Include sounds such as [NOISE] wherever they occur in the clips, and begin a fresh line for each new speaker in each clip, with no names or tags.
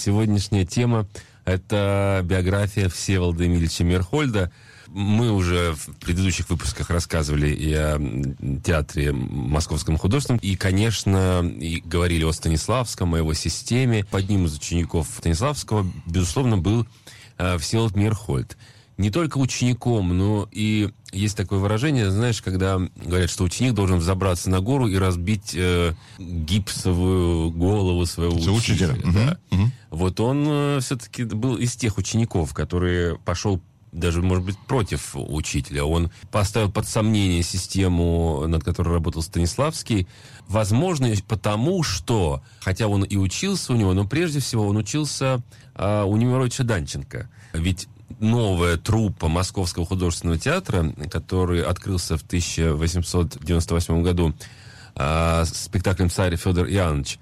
Сегодняшняя тема – это биография Всеволода Емельевича Мерхольда. Мы уже в предыдущих выпусках рассказывали и о театре Московском художественном, и, конечно, и говорили о Станиславском, о его системе. Одним из учеников Станиславского, безусловно, был э, Всеволод Мерхольд не только учеником, но и есть такое выражение, знаешь, когда говорят, что ученик должен взобраться на гору и разбить э, гипсовую голову своего За учителя. учителя да. угу. Вот он э, все-таки был из тех учеников, которые пошел даже, может быть, против учителя. Он поставил под сомнение систему, над которой работал Станиславский. Возможно, потому что, хотя он и учился у него, но прежде всего он учился э, у Немировича Данченко. Ведь новая труппа Московского художественного театра, который открылся в 1898 году э, спектаклем «Царь Федор Иоаннович»,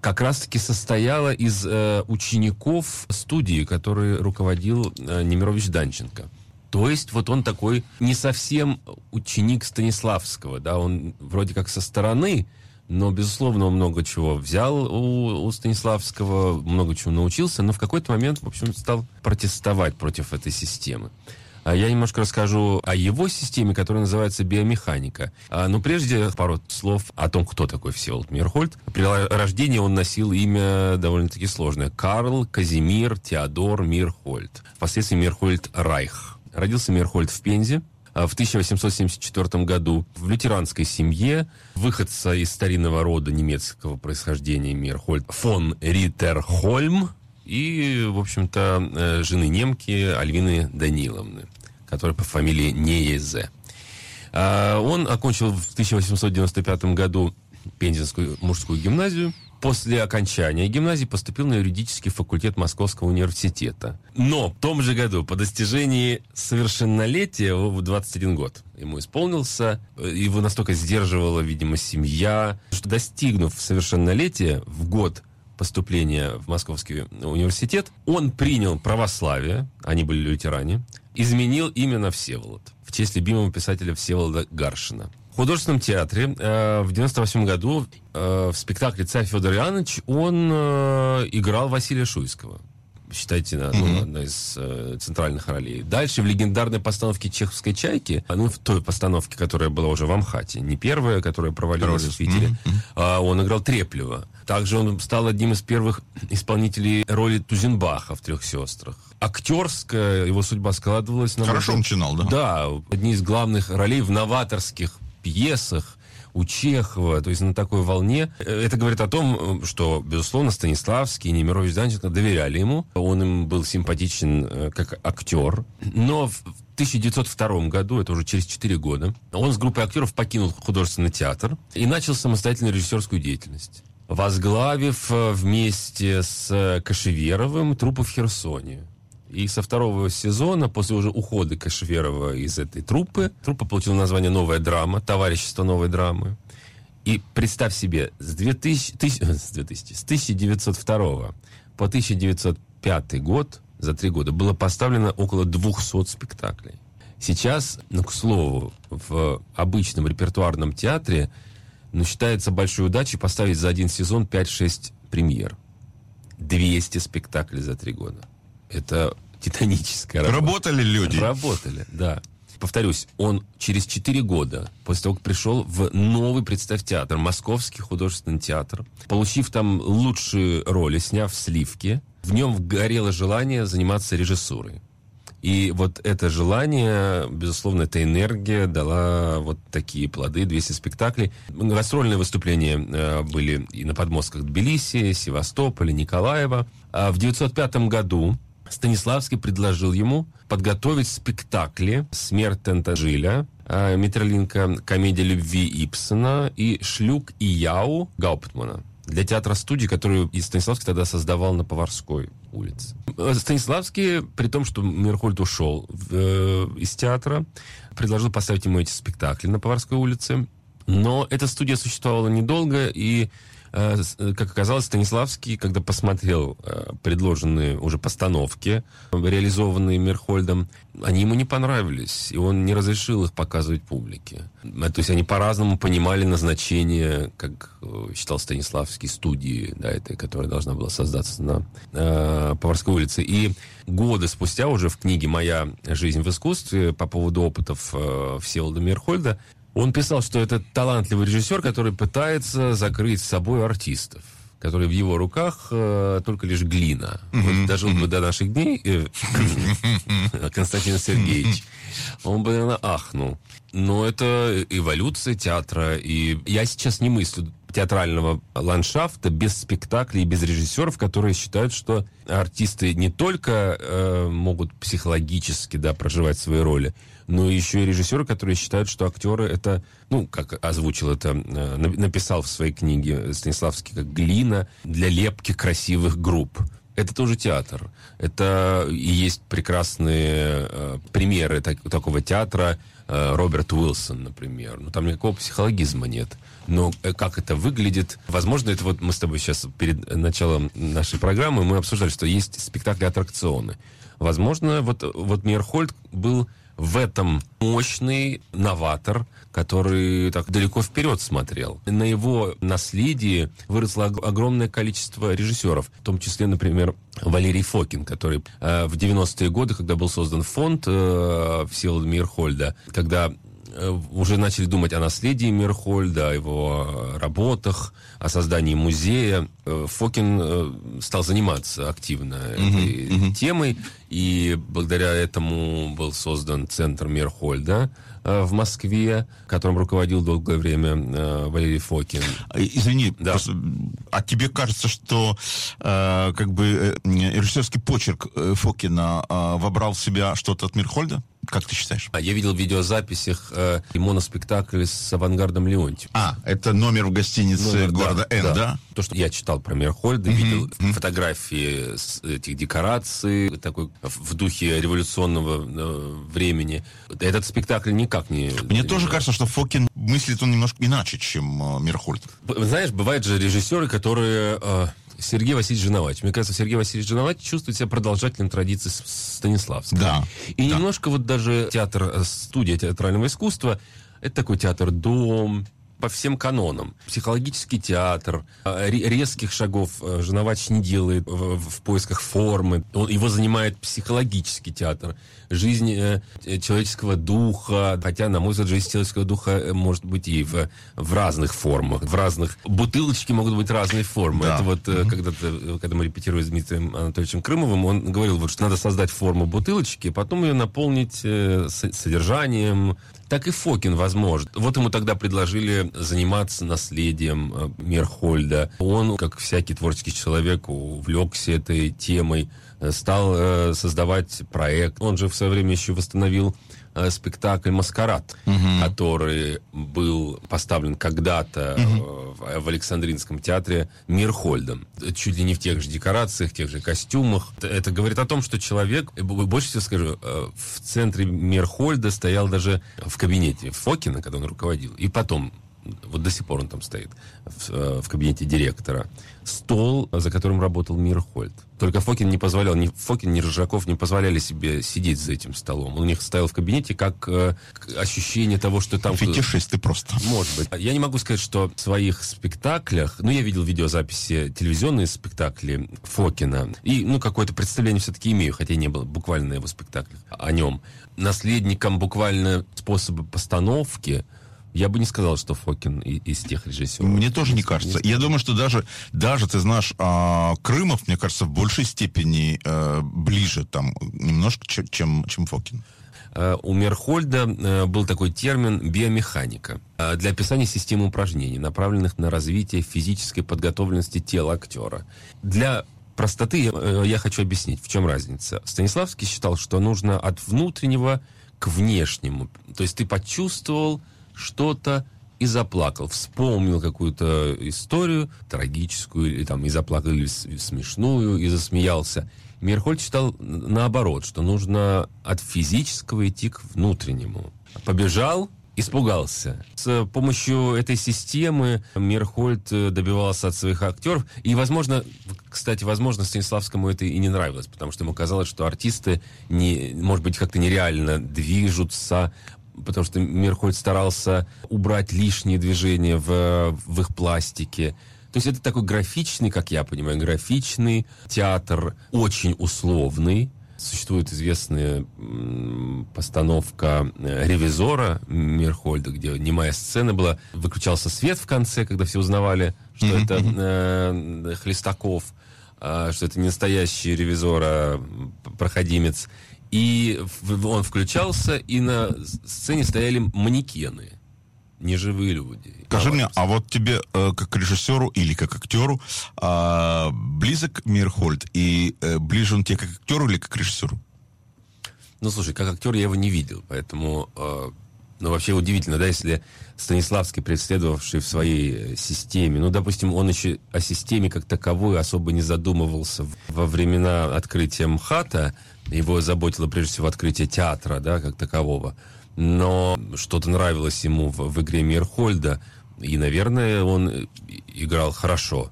как раз-таки состояла из э, учеников студии, который руководил э, Немирович Данченко. То есть вот он такой не совсем ученик Станиславского, да, он вроде как со стороны, но, безусловно, он много чего взял у, у Станиславского, много чего научился, но в какой-то момент, в общем, стал протестовать против этой системы. А я немножко расскажу о его системе, которая называется биомеханика. А, но прежде пару слов о том, кто такой Всеволод Мирхольд. При рождении он носил имя довольно-таки сложное. Карл Казимир Теодор Мирхольд. Впоследствии Мирхольд Райх. Родился Мирхольд в Пензе в 1874 году в лютеранской семье выходца из старинного рода немецкого происхождения Мирхольд фон Риттерхольм и, в общем-то, э, жены немки Альвины Даниловны, которая по фамилии Неезе. А, он окончил в 1895 году Пензенскую мужскую гимназию, После окончания гимназии поступил на юридический факультет Московского университета. Но в том же году, по достижении совершеннолетия, в 21 год ему исполнился, его настолько сдерживала, видимо, семья, что достигнув совершеннолетия в год поступления в Московский университет, он принял православие, они были лютеране, изменил имя Всеволод в честь любимого писателя Всеволода Гаршина художественном театре э, в 98 году э, в спектакле «Царь Федор Иоаннович» он э, играл Василия Шуйского. Считайте, ну, mm-hmm. одна из э, центральных ролей. Дальше в легендарной постановке «Чеховской чайки», ну, в той постановке, которая была уже в Амхате, не первая, которая провалилась в Питере, mm-hmm. а, он играл Треплева. Также он стал одним из первых исполнителей роли Тузенбаха в «Трех сестрах». Актерская его судьба складывалась...
На Хорошо он начинал, да?
Да, одни из главных ролей в новаторских пьесах, у Чехова, то есть на такой волне. Это говорит о том, что, безусловно, Станиславский и Немирович Данченко доверяли ему. Он им был симпатичен э, как актер. Но в 1902 году, это уже через 4 года, он с группой актеров покинул художественный театр и начал самостоятельную режиссерскую деятельность возглавив э, вместе с Кашеверовым труппу в Херсоне. И со второго сезона, после уже ухода Кашверова из этой труппы, труппа получила название «Новая драма», «Товарищество новой драмы». И представь себе, с, 2000, тысяч, с, 2000, с 1902 по 1905 год, за три года, было поставлено около 200 спектаклей. Сейчас, ну, к слову, в обычном репертуарном театре ну, считается большой удачей поставить за один сезон 5-6 премьер. 200 спектаклей за три года. Это титаническая
работа. Работали люди?
Работали, да. Повторюсь, он через 4 года, после того, как пришел в новый, представь, театр, Московский художественный театр, получив там лучшие роли, сняв сливки, в нем горело желание заниматься режиссурой. И вот это желание, безусловно, эта энергия дала вот такие плоды, 200 спектаклей. Гастрольные выступления э, были и на подмостках Тбилиси, Севастополя, Николаева. А в 1905 году Станиславский предложил ему подготовить спектакли «Смерть Тентажиля», э, Митролинка «Комедия любви» Ипсона и «Шлюк и Яу» Гауптмана для театра-студии, которую и Станиславский тогда создавал на Поварской улице. Э, Станиславский, при том, что Мирхольд ушел э, из театра, предложил поставить ему эти спектакли на Поварской улице. Но эта студия существовала недолго, и как оказалось, Станиславский, когда посмотрел э, предложенные уже постановки, реализованные Мерхольдом, они ему не понравились, и он не разрешил их показывать публике. То есть они по-разному понимали назначение, как считал Станиславский, студии, да, этой, которая должна была создаться на э, Поварской улице. И годы спустя уже в книге «Моя жизнь в искусстве» по поводу опытов э, Всеволода Мерхольда он писал, что это талантливый режиссер, который пытается закрыть с собой артистов которые в его руках э, только лишь глина. Mm-hmm. Вот дожил бы до наших дней э, [LAUGHS] Константин Сергеевич, он бы, наверное, ахнул. Но это эволюция театра, и я сейчас не мыслю театрального ландшафта без спектаклей, без режиссеров, которые считают, что артисты не только э, могут психологически да, проживать свои роли, но еще и режиссеры, которые считают, что актеры это, ну, как озвучил это, э, написал в своей книге Станиславский, как глина для лепки красивых групп. Это тоже театр. Это и есть прекрасные э, примеры так, такого театра. Э, Роберт Уилсон, например. Ну, там никакого психологизма нет. Но э, как это выглядит? Возможно, это вот мы с тобой сейчас перед началом нашей программы мы обсуждали, что есть спектакли-аттракционы. Возможно, вот, вот Мейерхольд был в этом мощный новатор, который так далеко вперед смотрел. На его наследии выросло огромное количество режиссеров, в том числе, например, Валерий Фокин, который э, в 90-е годы, когда был создан фонд э, Всеволода Мирхольда, когда уже начали думать о наследии Мирхольда, о его работах, о создании музея. Э, Фокин э, стал заниматься активно uh-huh, этой uh-huh. темой, и благодаря этому был создан центр Мирхольда в Москве, которым руководил долгое время Валерий Фокин.
Извини, да. просто, а тебе кажется, что э, как бы режиссерский почерк Фокина э, вобрал в себя что-то от Мирхольда? Как ты считаешь?
А я видел в видеозаписях э, моноспектакль с авангардом Леонтьев.
А, это номер в гостинице номер, города да, Н, да. да?
То, что я читал про Мерхольда, mm-hmm. видел mm-hmm. фотографии с этих декораций, такой в духе революционного э, времени. Этот спектакль никак не...
Мне не, тоже не, кажется, что Фокин мыслит он немножко иначе, чем э, Мерхольд.
Знаешь, бывают же режиссеры, которые... Э, Сергей Васильевич Женовач. Мне кажется, Сергей Васильевич Женовач чувствует себя продолжателем традиции Станиславского.
Да.
И
да.
немножко вот даже театр, э, студия театрального искусства, это такой театр-дом, по всем канонам. Психологический театр, э, резких шагов э, Женовач не делает в, в поисках формы. Он, его занимает психологический театр. Жизнь э, человеческого духа, хотя, на мой взгляд, жизнь человеческого духа может быть и в, в разных формах, в разных... Бутылочки могут быть разной формы. Да. Это вот mm-hmm. когда, когда мы репетировали с Дмитрием Анатольевичем Крымовым, он говорил, вот, что надо создать форму бутылочки, потом ее наполнить э, содержанием, так и Фокин возможно. Вот ему тогда предложили заниматься наследием э, Мерхольда. Он, как всякий творческий человек, увлекся этой темой, э, стал э, создавать проект. Он же в свое время еще восстановил спектакль «Маскарад», угу. который был поставлен когда-то угу. в, в Александринском театре Мирхольдом. Чуть ли не в тех же декорациях, тех же костюмах. Это говорит о том, что человек, больше всего скажу, в центре Мирхольда стоял даже в кабинете Фокина, когда он руководил, и потом вот до сих пор он там стоит, в, э, в кабинете директора, стол, за которым работал Мирхольд. Только Фокин не позволял, ни Фокин, ни Рыжаков не позволяли себе сидеть за этим столом. Он у них стоял в кабинете как э, ощущение того, что там...
Фетишисты просто.
Может быть. Я не могу сказать, что в своих спектаклях, ну, я видел видеозаписи, телевизионные спектакли Фокина, и, ну, какое-то представление все-таки имею, хотя не было буквально на его спектаклях о нем. Наследником буквально способа постановки я бы не сказал, что Фокин из тех режиссеров.
Мне тоже не кажется. Я думаю, что даже, даже ты знаешь, а, Крымов, мне кажется, в большей степени э, ближе там немножко, чем, чем Фокин.
Э, у Мерхольда э, был такой термин биомеханика для описания системы упражнений, направленных на развитие физической подготовленности тела актера. Для простоты я хочу объяснить, в чем разница. Станиславский считал, что нужно от внутреннего к внешнему. То есть ты почувствовал что-то и заплакал, вспомнил какую-то историю трагическую, или там и заплакал, или смешную, и засмеялся. Мирхольд читал наоборот, что нужно от физического идти к внутреннему. Побежал, испугался. С помощью этой системы Мирхольд э, добивался от своих актеров. И, возможно, кстати, возможно, Станиславскому это и не нравилось, потому что ему казалось, что артисты, не, может быть, как-то нереально движутся, потому что Мирхольд старался убрать лишние движения в, в их пластике. То есть это такой графичный, как я понимаю, графичный театр, очень условный, Существует известная постановка э, «Ревизора» Мирхольда, где немая сцена была. Выключался свет в конце, когда все узнавали, что mm-hmm. это э, Хлестаков, э, что это не настоящий ревизор, а проходимец. И он включался, и на сцене стояли манекены неживые люди.
Скажи мне, а вот тебе э, как режиссеру или как актеру э, близок Мирхольд? И э, ближе он тебе как актеру или как режиссеру?
Ну, слушай, как актер я его не видел, поэтому... Э, ну, вообще удивительно, да, если Станиславский, преследовавший в своей системе, ну, допустим, он еще о системе как таковой особо не задумывался во времена открытия МХАТа, его заботило прежде всего открытие театра, да, как такового но что-то нравилось ему в, в игре Мирхольда, и, наверное, он играл хорошо.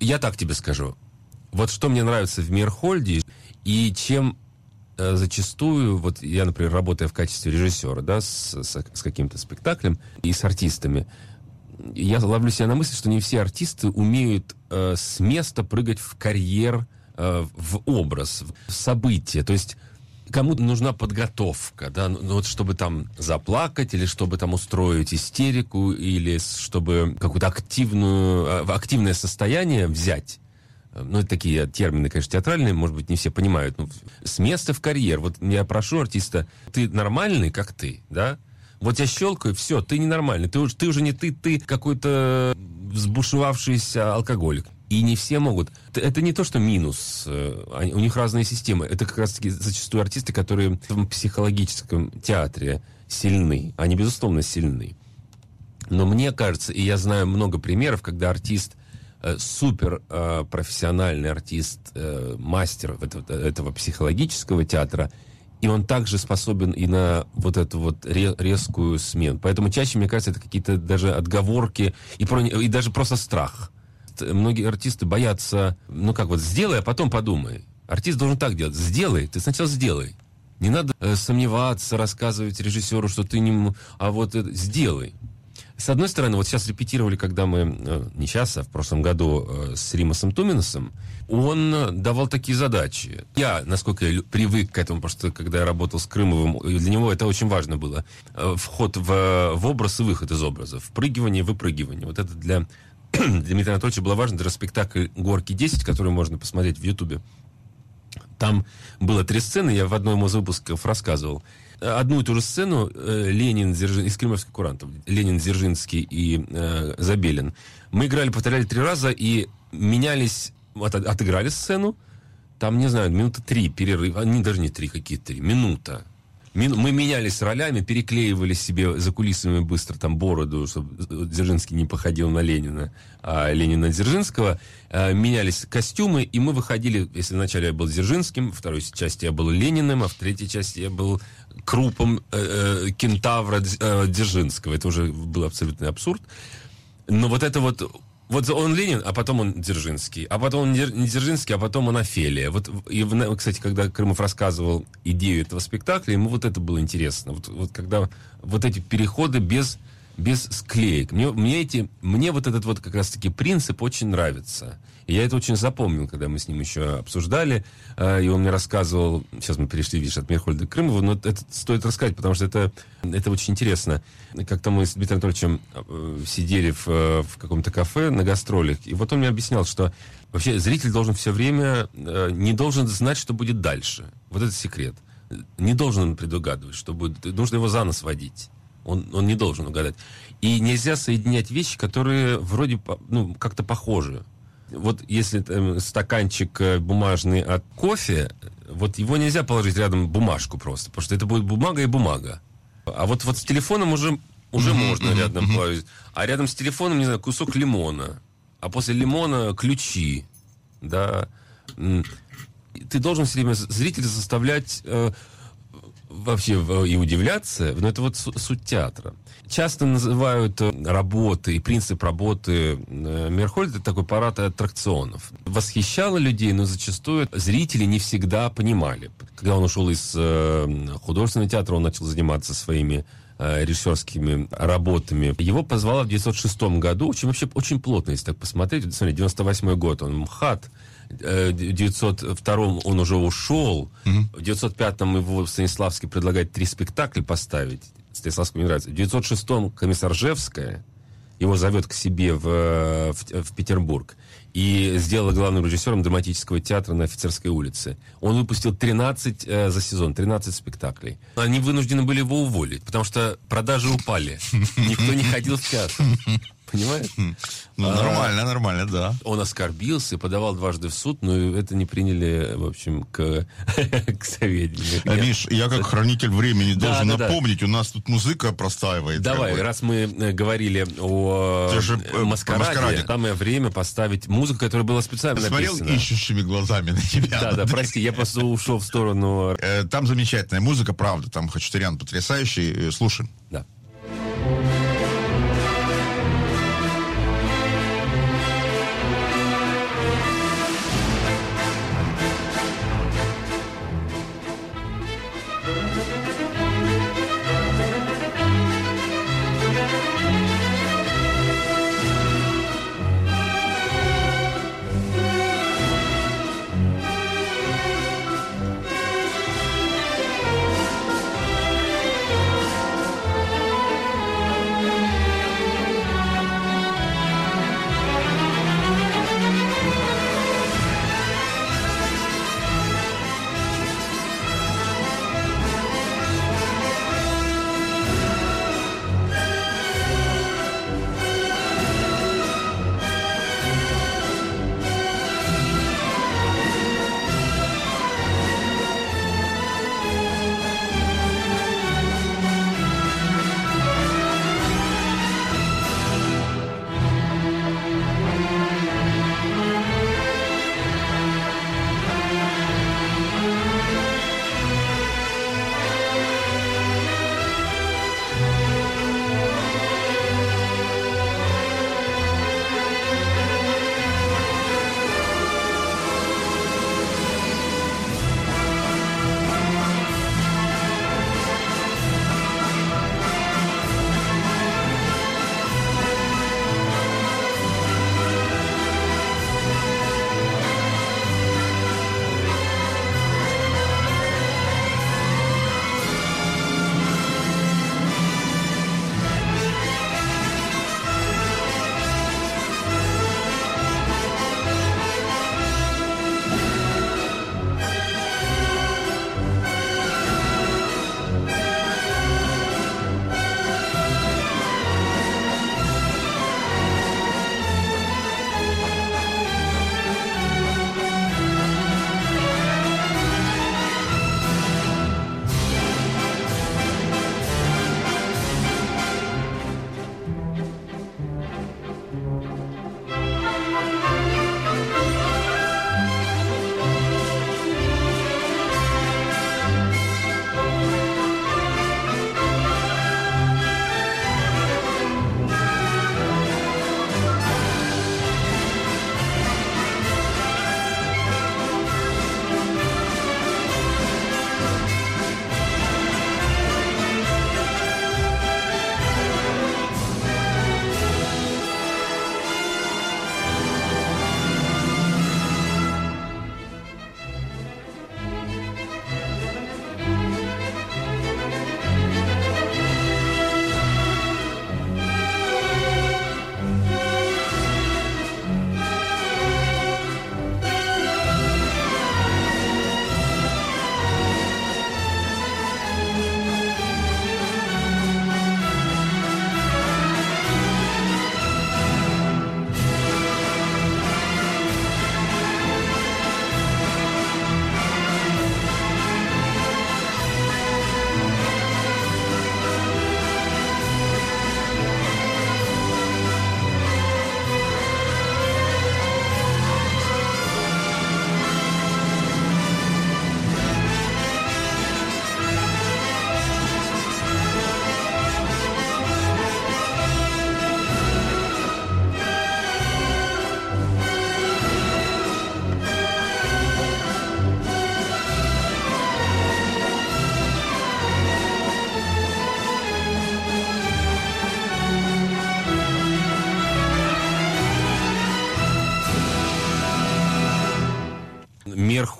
Я так тебе скажу. Вот что мне нравится в Мирхольде, и чем э, зачастую, вот я, например, работая в качестве режиссера, да, с, с, с каким-то спектаклем и с артистами, я ловлю себя на мысли, что не все артисты умеют э, с места прыгать в карьер, э, в образ, в событие. То есть кому-то нужна подготовка, да, ну, вот чтобы там заплакать, или чтобы там устроить истерику, или чтобы какое-то активную, а, активное состояние взять. Ну, это такие термины, конечно, театральные, может быть, не все понимают. Ну, с места в карьер. Вот я прошу артиста, ты нормальный, как ты, да? Вот я щелкаю, все, ты ненормальный. Ты, ты уже не ты, ты какой-то взбушевавшийся алкоголик. И не все могут. Это не то, что минус. Э, у них разные системы. Это как раз-таки зачастую артисты, которые в психологическом театре сильны. Они, безусловно, сильны. Но мне кажется, и я знаю много примеров, когда артист э, супер э, профессиональный артист, мастер этого, этого психологического театра, и он также способен и на вот эту вот резкую смену. Поэтому чаще, мне кажется, это какие-то даже отговорки и, про, и даже просто страх многие артисты боятся, ну как вот, сделай, а потом подумай. Артист должен так делать. Сделай, ты сначала сделай. Не надо э, сомневаться, рассказывать режиссеру, что ты не... А вот это, сделай. С одной стороны, вот сейчас репетировали, когда мы, э, не сейчас, а в прошлом году э, с Римасом Туминосом, он давал такие задачи. Я, насколько я привык к этому, потому что когда я работал с Крымовым, для него это очень важно было. Э, вход в, в образ и выход из образа. Впрыгивание, выпрыгивание. Вот это для [CLEARS THROAT] Дмитрия Анатольевича было важно, даже спектакль «Горки 10», который можно посмотреть в Ютубе. Там было три сцены, я в одном из выпусков рассказывал. Одну и ту же сцену э, Ленин, Дзержин, из Кремлевских курантов, Ленин, Дзержинский и э, Забелин. Мы играли, повторяли три раза и менялись, от, отыграли сцену, там, не знаю, минуты три перерыв, они даже не три, какие три, минута мы менялись ролями, переклеивали себе за кулисами быстро там бороду, чтобы Дзержинский не походил на Ленина, а Ленин на Дзержинского. Э, менялись костюмы, и мы выходили, если вначале я был Дзержинским, во второй части я был Лениным, а в третьей части я был крупом э, э, кентавра э, Дзержинского. Это уже был абсолютный абсурд. Но вот это вот вот он Ленин, а потом он Дзержинский, а потом он не Дзержинский, а потом он Офелия. Вот, и, кстати, когда Крымов рассказывал идею этого спектакля, ему вот это было интересно. Вот, вот когда вот эти переходы без, без склеек. Мне, мне, эти, мне вот этот вот как раз-таки принцип очень нравится. Я это очень запомнил, когда мы с ним еще обсуждали, э, и он мне рассказывал, сейчас мы перешли, видишь, от Мирхольда к Крымову, но это стоит рассказать, потому что это, это очень интересно. Как-то мы с Дмитрием Анатольевичем э, сидели в, э, в каком-то кафе на гастролях, и вот он мне объяснял, что вообще зритель должен все время, не должен знать, что будет дальше. Вот это секрет. Не должен он предугадывать, что будет. Нужно его за нос водить. Он, он не должен угадать. И нельзя соединять вещи, которые вроде ну, как-то похожи вот если там, стаканчик э, бумажный от кофе, вот его нельзя положить рядом бумажку просто, потому что это будет бумага и бумага. А вот, вот с телефоном уже, уже mm-hmm, можно mm-hmm, рядом mm-hmm. положить. А рядом с телефоном, не знаю, кусок лимона. А после лимона ключи. Да. Ты должен все время зрителя заставлять э, вообще и удивляться, но это вот суть театра. Часто называют э, работы и принцип работы э, Мерхольда такой парад аттракционов. Восхищало людей, но зачастую зрители не всегда понимали. Когда он ушел из э, художественного театра, он начал заниматься своими режиссерскими работами. Его позвала в 906 году, очень, вообще очень плотно, если так посмотреть. Смотри, 98 год, он МХАТ, 902 он уже ушел, угу. в 905 его Станиславский предлагает три спектакля поставить. Станиславскому не нравится. В 906-м комиссар Жевская его зовет к себе в, в, в Петербург и сделала главным режиссером драматического театра на Офицерской улице. Он выпустил 13 э, за сезон, 13 спектаклей. Они вынуждены были его уволить, потому что продажи упали. Никто не ходил в театр. Понимаешь?
Ну, а, нормально, нормально, да.
Он оскорбился, подавал дважды в суд, но это не приняли, в общем, к, [LAUGHS] к сведению.
А, Миш, я как хранитель времени должен напомнить, у нас тут музыка простаивает.
Давай, раз мы э, говорили о э, маскараде, самое время поставить музыку, которая была специально
Смотрел
написана.
ищущими глазами на тебя.
Да, да, прости, я просто ушел в сторону.
Э, там замечательная музыка, правда, там Хачатурян потрясающий. Слушаем.
Да.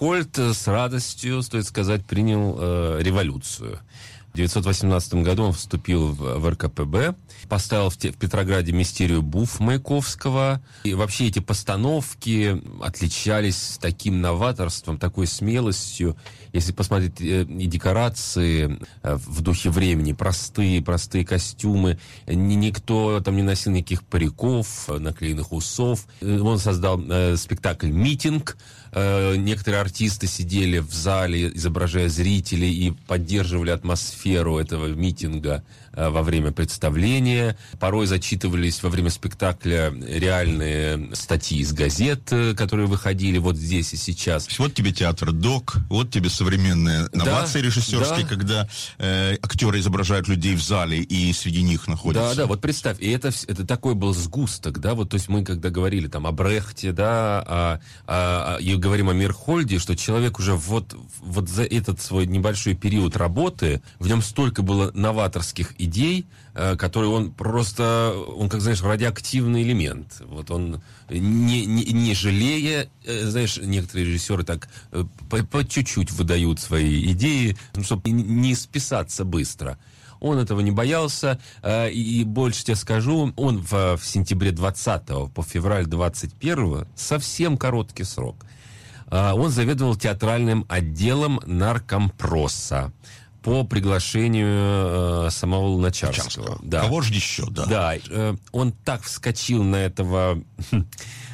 Мерхольд с радостью, стоит сказать, принял э, революцию. В 1918 году он вступил в, в РКПБ, поставил в, в Петрограде мистерию Буф Маяковского. И вообще эти постановки отличались таким новаторством, такой смелостью. Если посмотреть э, и декорации э, в духе времени, простые, простые костюмы. Ни, никто там не носил никаких париков, наклеенных усов. Он создал э, спектакль «Митинг», Э, некоторые артисты сидели в зале, изображая зрителей и поддерживали атмосферу этого митинга во время представления. Порой зачитывались во время спектакля реальные статьи из газет, э, которые выходили вот здесь и сейчас.
Вот тебе театр док, вот тебе современные новации да, режиссерские, да. когда э, актеры изображают людей в зале и среди них находятся.
Да, да, вот представь, и это, это такой был сгусток, да, вот то есть мы когда говорили там о Брехте, да, о, о, о говорим о Мирхольде, что человек уже вот, вот за этот свой небольшой период работы, в нем столько было новаторских идей, э, которые он просто, он, как знаешь, радиоактивный элемент. Вот он, не, не, не жалея, э, знаешь, некоторые режиссеры так э, по, по чуть-чуть выдают свои идеи, ну, чтобы не списаться быстро. Он этого не боялся. И больше тебе скажу, он в, в сентябре 20 по февраль 21 совсем короткий срок. Он заведовал театральным отделом наркомпроса по приглашению э, самого Луначарского.
Да. Кого же еще, да.
Да, э, он так вскочил на этого [LAUGHS]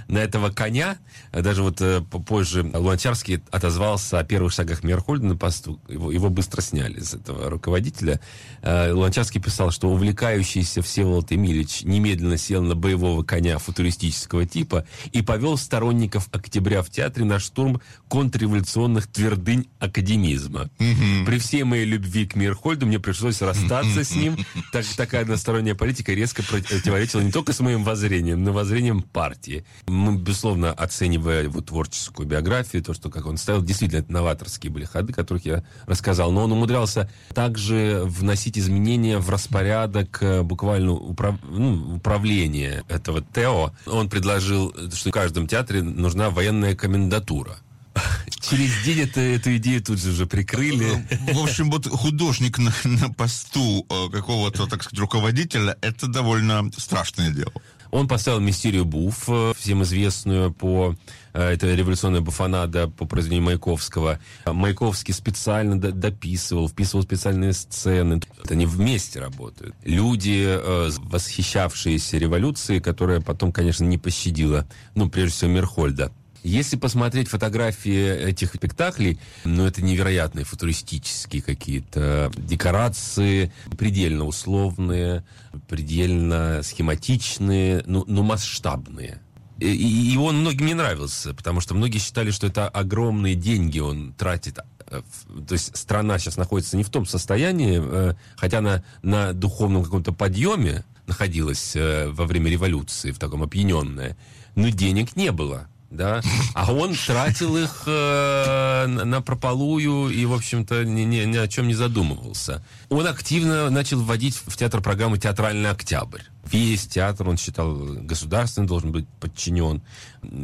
на этого коня. Даже вот э, позже Луначарский отозвался о первых шагах Мерхольда на посту. Его, его быстро сняли с этого руководителя. Э, Луначарский писал, что увлекающийся Всеволод Эмильевич немедленно сел на боевого коня футуристического типа и повел сторонников октября в театре на штурм контрреволюционных твердынь академизма. Mm-hmm. При всей моей любви к Мирхольду мне пришлось расстаться с ним. [LAUGHS] Так, такая односторонняя политика резко противоречила не только с моим воззрением, но и воззрением партии мы, безусловно, оценивая его творческую биографию, то, что как он ставил, действительно, это новаторские были ходы, которых я рассказал, но он умудрялся также вносить изменения в распорядок э, буквально управ... ну, управления этого ТЭО. Он предложил, что в каждом театре нужна военная комендатура. [LAUGHS] Через день это, эту идею тут же уже прикрыли.
В общем, вот художник на, на посту э, какого-то, так сказать, руководителя, это довольно страшное дело.
Он поставил мистерию Буф, э, всем известную по э, это революционная буфанада по произведению Маяковского. Маяковский специально дописывал, вписывал специальные сцены. Они вместе работают. Люди, э, восхищавшиеся революцией, которая потом, конечно, не пощадила, ну, прежде всего, Мерхольда. Если посмотреть фотографии этих спектаклей, ну, это невероятные футуристические какие-то декорации, предельно условные, предельно схематичные, ну, ну масштабные. И, и он многим не нравился, потому что многие считали, что это огромные деньги он тратит. Э, то есть страна сейчас находится не в том состоянии, э, хотя на, на духовном каком-то подъеме находилась э, во время революции, в таком опьяненная, но денег не было да, а он тратил их э, на прополую и, в общем-то, ни, ни, ни о чем не задумывался. Он активно начал вводить в театр программу «Театральный октябрь». Весь театр, он считал, государственный должен быть подчинен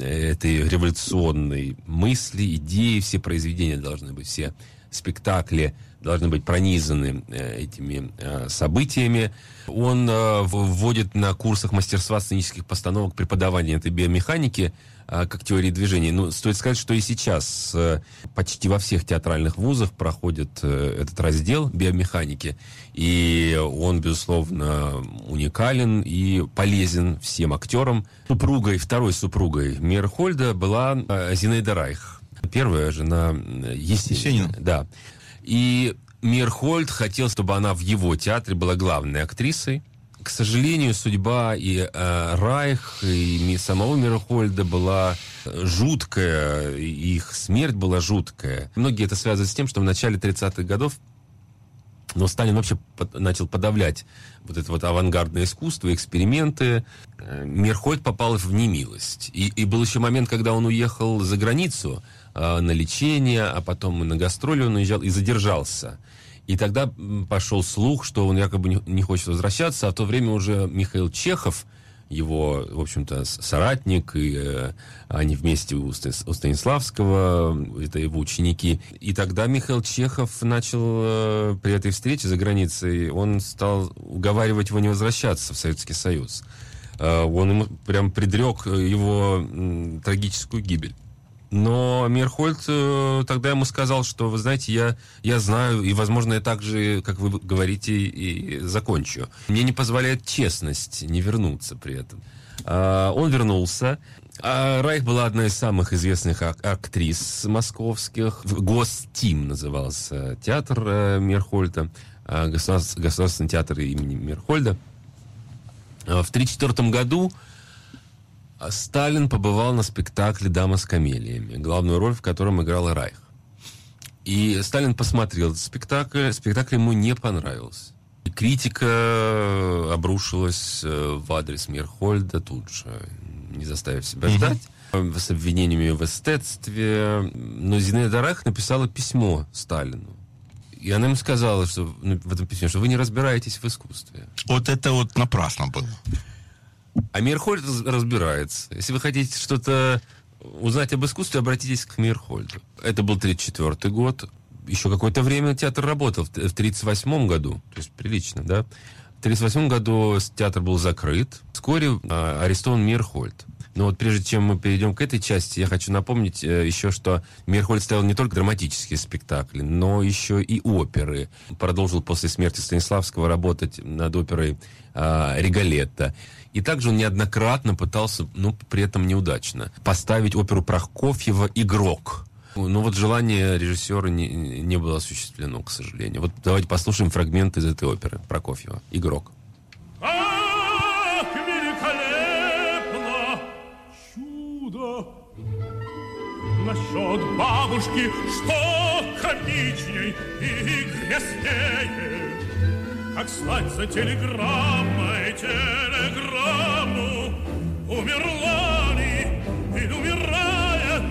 этой революционной мысли, идеи, все произведения должны быть, все спектакли должны быть пронизаны э, этими э, событиями. Он э, вводит на курсах мастерства сценических постановок преподавания этой биомеханики как теории движения. Ну, стоит сказать, что и сейчас э, почти во всех театральных вузах проходит э, этот раздел биомеханики. И он, безусловно, уникален и полезен всем актерам. Супругой, второй супругой Мирхольда была э, Зинаида Райх. Первая жена Есенина. Да. И Мирхольд хотел, чтобы она в его театре была главной актрисой к сожалению, судьба и э, Райх, и самого Мирхольда была жуткая, и их смерть была жуткая. Многие это связывают с тем, что в начале 30-х годов но Сталин вообще начал подавлять вот это вот авангардное искусство, эксперименты. Э, Мирхольд попал в немилость. И, и был еще момент, когда он уехал за границу э, на лечение, а потом на гастроли он уезжал и задержался. И тогда пошел слух, что он якобы не, хочет возвращаться, а в то время уже Михаил Чехов, его, в общем-то, соратник, и э, они вместе у, Станиславского, это его ученики. И тогда Михаил Чехов начал э, при этой встрече за границей, он стал уговаривать его не возвращаться в Советский Союз. Э, он ему прям предрек его м, трагическую гибель. Но Мирхольд э, тогда ему сказал, что, вы знаете, я, я знаю, и, возможно, я так же, как вы говорите, и закончу. Мне не позволяет честность не вернуться при этом. А, он вернулся. А Райх была одна из самых известных ак- актрис московских. Гостим назывался театр э, Мирхольда, э, государственный, театр имени Мирхольда. В 1934 году Сталин побывал на спектакле «Дама с камелиями», главную роль в котором играл Райх. И Сталин посмотрел этот спектакль, спектакль ему не понравился. И критика обрушилась э, в адрес Мирхольда тут же, не заставив себя ждать, mm-hmm. с обвинениями в эстетстве. Но Зинаида Райх написала письмо Сталину. И она ему сказала, что ну, в этом письме, что вы не разбираетесь в искусстве.
Вот это вот напрасно было.
А Мирхольд разбирается. Если вы хотите что-то узнать об искусстве, обратитесь к Мирхольду. Это был 1934 год. Еще какое-то время театр работал. В 1938 году, то есть прилично, да? В 1938 году театр был закрыт. Вскоре а, арестован Мирхольд. Но вот прежде чем мы перейдем к этой части, я хочу напомнить э, еще, что Мирхольд ставил не только драматические спектакли, но еще и оперы. Продолжил после смерти Станиславского работать над оперой э, «Риголетто». И также он неоднократно пытался, ну, при этом неудачно, поставить оперу Прокофьева «Игрок». Ну вот желание режиссера не, не было осуществлено, к сожалению. Вот давайте послушаем фрагмент из этой оперы Прокофьева «Игрок».
Ах, великолепно! Чудо! Насчет бабушки, что комичней и грязнее как слать за телеграммой телеграмму, умерла ли или умирает?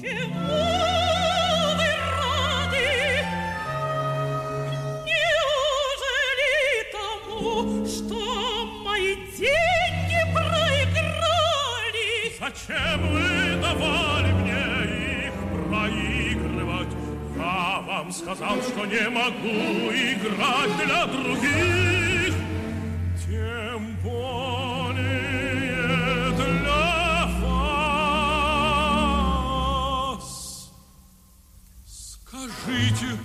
Чему вы рады? Неужели тому, что мои деньги проиграли?
Зачем вы Сказал, что не могу играть для других, тем более для вас. Скажите,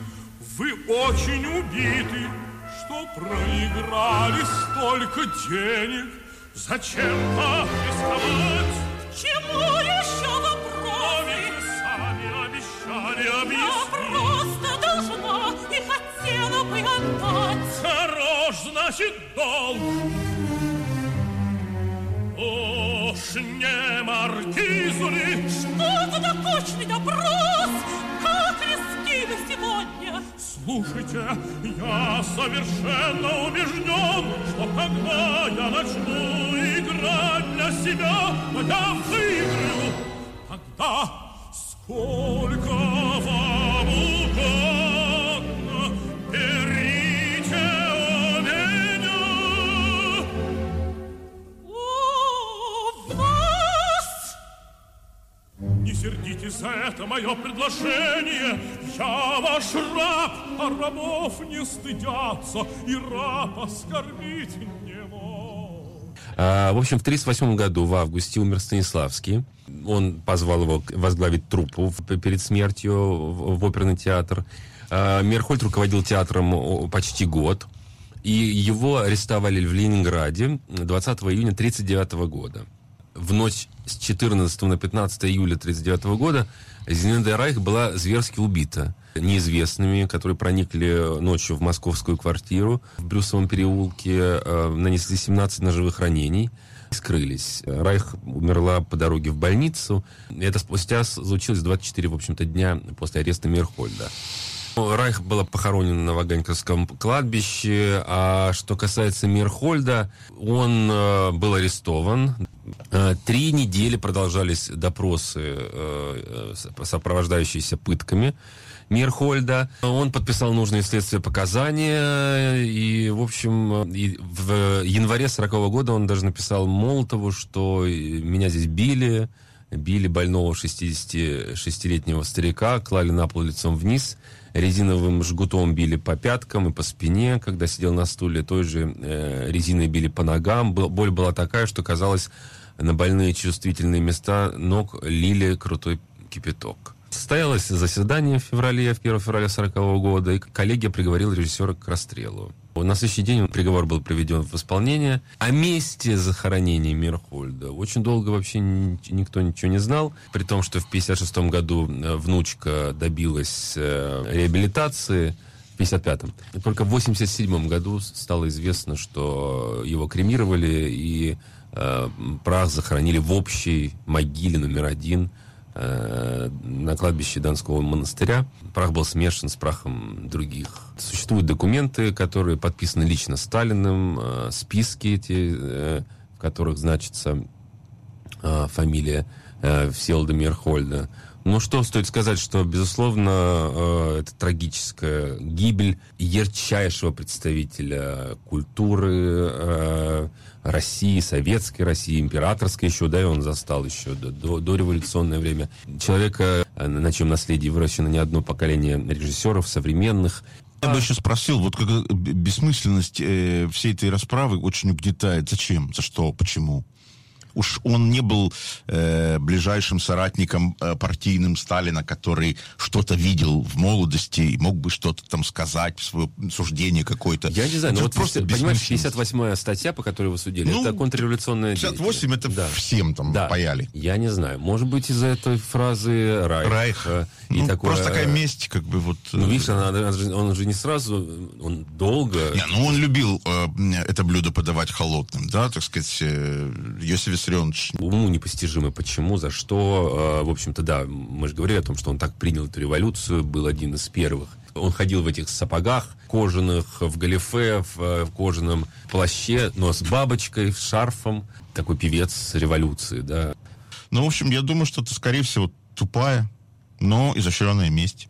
вы очень убиты, что проиграли столько денег. Зачем так рисковать?
К чему еще вопросы?
вы сами обещали объяснить. Значит, долг. Уж не маркизу ли?
Что за докучный допрос? Как риски вы сегодня?
Слушайте, я совершенно убежден, что когда я начну играть для себя, я выиграю. Тогда сколько за это мое предложение. Я ваш раб, а рабов не стыдятся, и раба скормить не мог.
А, в общем, в 1938 году, в августе, умер Станиславский. Он позвал его возглавить труппу перед смертью в, в оперный театр. А, Мерхольд руководил театром почти год. И его арестовали в Ленинграде 20 июня 1939 года. В ночь с 14 на 15 июля 1939 года Зинаида Райх была зверски убита неизвестными, которые проникли ночью в московскую квартиру в Брюсовом переулке, э, нанесли 17 ножевых ранений скрылись. Райх умерла по дороге в больницу. Это спустя случилось 24, в общем-то, дня после ареста Мирхольда. Райх была похоронена на Ваганьковском кладбище, а что касается Мирхольда, он э, был арестован. Э, три недели продолжались допросы, э, сопровождающиеся пытками. Мирхольда. Он подписал нужные следствия показания, и, в общем, в январе 40 -го года он даже написал Молотову, что меня здесь били, били больного 66-летнего старика, клали на пол лицом вниз, резиновым жгутом били по пяткам и по спине, когда сидел на стуле, той же э, резиной били по ногам. Боль была такая, что казалось, на больные чувствительные места ног лили крутой кипяток. Состоялось заседание в феврале, в 1 февраля 40 года, и коллегия приговорила режиссера к расстрелу. На следующий день приговор был приведен в исполнение. О месте захоронения Мирхольда очень долго вообще никто ничего не знал, при том, что в 1956 году э, внучка добилась э, реабилитации, в 55-м. Только в 87 году стало известно, что его кремировали и прах захоронили в общей могиле номер один – Э, на кладбище Донского монастыря. Прах был смешан с прахом других. Существуют документы, которые подписаны лично Сталиным, э, списки эти, э, в которых значится фамилия Всеволода Мерхольда. Ну, что стоит сказать, что, безусловно, это трагическая гибель ярчайшего представителя культуры, России, советской России, императорской еще, да, и он застал еще до, до, революционное время. Человека, э, на чем наследие выращено не одно поколение режиссеров современных.
Я бы еще спросил, вот как э, бессмысленность э, всей этой расправы очень угнетает. Зачем? За что? Почему? Уж он не был э, ближайшим соратником э, партийным Сталина, который что-то видел в молодости и мог бы что-то там сказать, свое суждение какое-то.
Я не знаю, но вот просто, понимаешь, 58-я статья, по которой вы судили, ну, это контрреволюционная
58 это да. всем там
да.
паяли.
Я не знаю, может быть из-за этой фразы Райх. Райх.
Э, и ну, такое, просто такая месть, как бы вот...
Ну, видишь, она, он же не сразу, он долго...
Не, ну, он любил э, это блюдо подавать холодным, да, так сказать, э, Иосиф Виссарионович.
Уму непостижимо, почему, за что. Э, в общем-то, да, мы же говорили о том, что он так принял эту революцию, был один из первых. Он ходил в этих сапогах кожаных, в галифе, в, э, в кожаном плаще, но с бабочкой, с шарфом. Такой певец революции, да.
Ну, в общем, я думаю, что это, скорее всего, тупая но изощренная месть.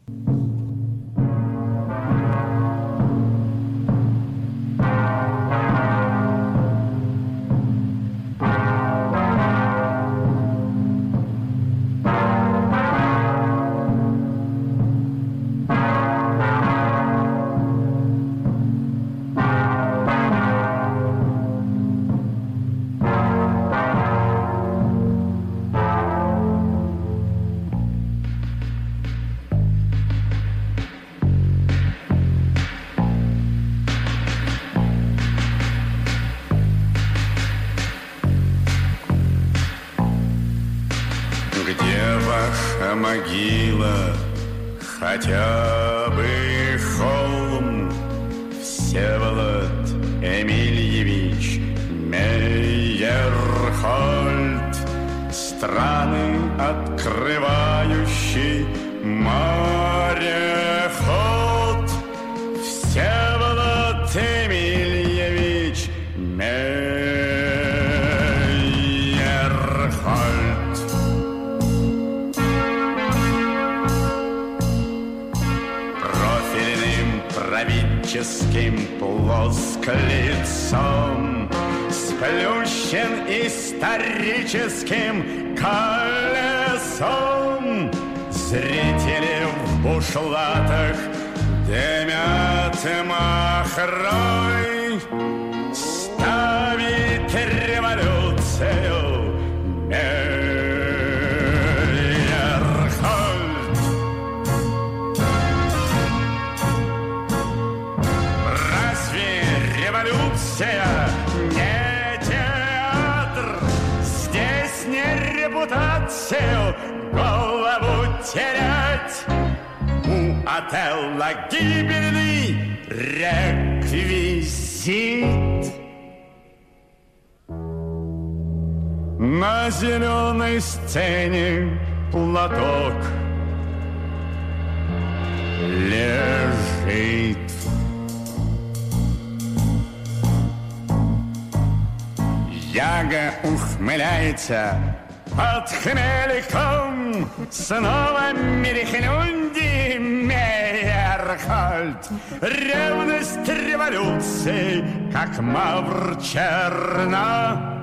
Историческим колесом. Зрители в бушлатах дымят махрой. Ставит революцию У Отелла гибельный реквизит. На зеленой сцене платок лежит. Яга ухмыляется под хмеликом Снова Мерехлюнди Мейерхольд. Ревность революции, как мавр черна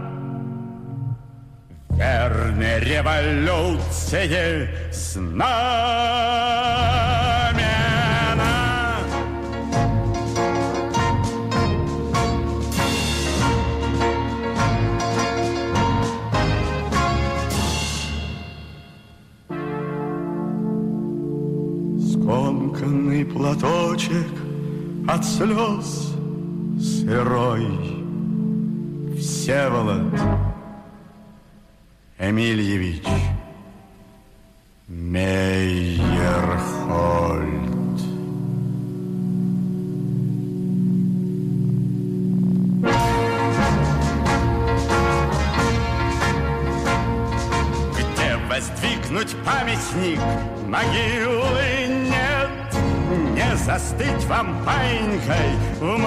Верной революции знамена Скомканный платочек от слез сырой Всеволод Эмильевич Мейерхольд. Где воздвигнуть памятник? Могилы застыть вам паинькой в